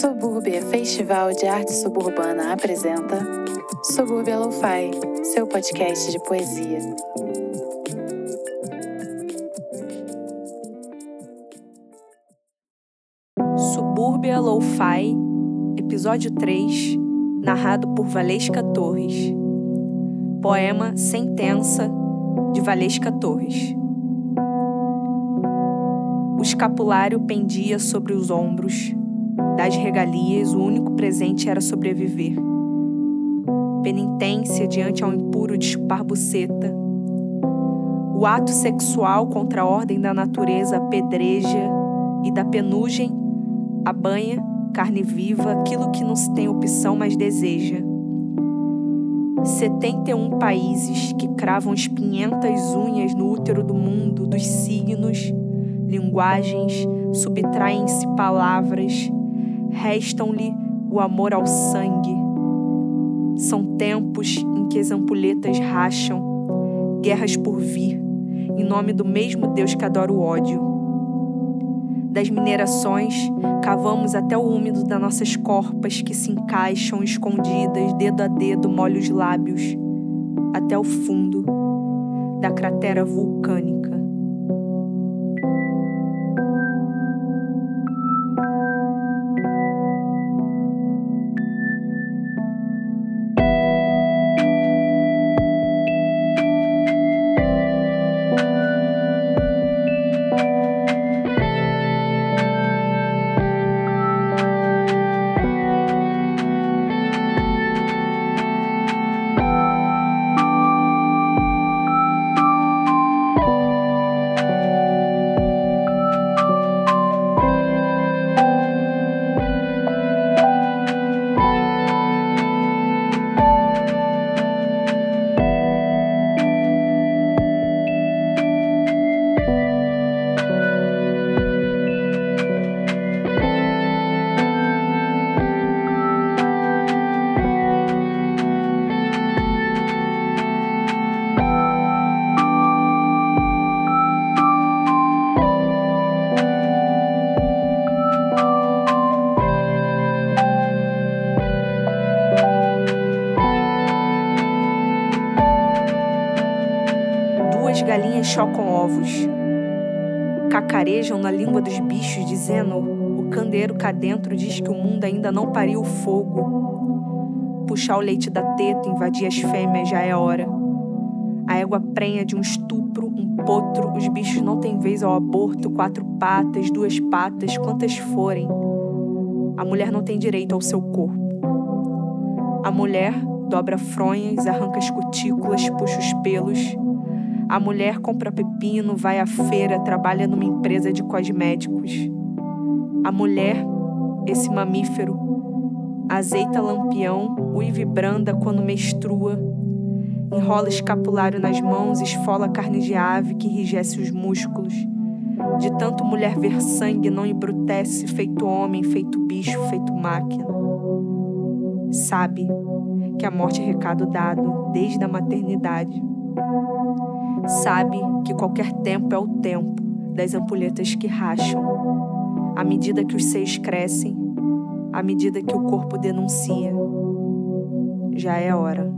Subúrbia Festival de Arte Suburbana apresenta Subúrbia Lo-Fi, seu podcast de poesia. Subúrbia Lo-Fi, episódio 3, narrado por Valesca Torres. Poema Sentença, de Valesca Torres. O escapulário pendia sobre os ombros. Das regalias, o único presente era sobreviver. Penitência diante ao impuro de chupar buceta. O ato sexual contra a ordem da natureza apedreja e da penugem a banha, carne viva, aquilo que não se tem opção, mas deseja. 71 países que cravam espinhentas unhas no útero do mundo, dos signos, linguagens, subtraem-se palavras, restam-lhe o amor ao sangue. São tempos em que as ampulhetas racham, guerras por vir, em nome do mesmo Deus que adora o ódio. Das minerações, cavamos até o úmido das nossas corpas que se encaixam escondidas, dedo a dedo, molha os lábios, até o fundo da cratera vulcânica. Galinhas chocam ovos. Cacarejam na língua dos bichos, dizendo: O candeeiro cá dentro diz que o mundo ainda não pariu o fogo. Puxar o leite da teta, invadir as fêmeas, já é hora. A égua prenha de um estupro, um potro, os bichos não têm vez ao aborto, quatro patas, duas patas, quantas forem. A mulher não tem direito ao seu corpo. A mulher dobra fronhas, arranca as cutículas, puxa os pelos. A mulher compra pepino, vai à feira, trabalha numa empresa de cosméticos. A mulher, esse mamífero, azeita lampião, uive branda quando menstrua, enrola escapulário nas mãos, esfola carne de ave que enrijece os músculos. De tanto mulher ver sangue, não embrutece, feito homem, feito bicho, feito máquina. Sabe que a morte é recado dado desde a maternidade. Sabe que qualquer tempo é o tempo das ampulhetas que racham. À medida que os seios crescem, à medida que o corpo denuncia. Já é hora.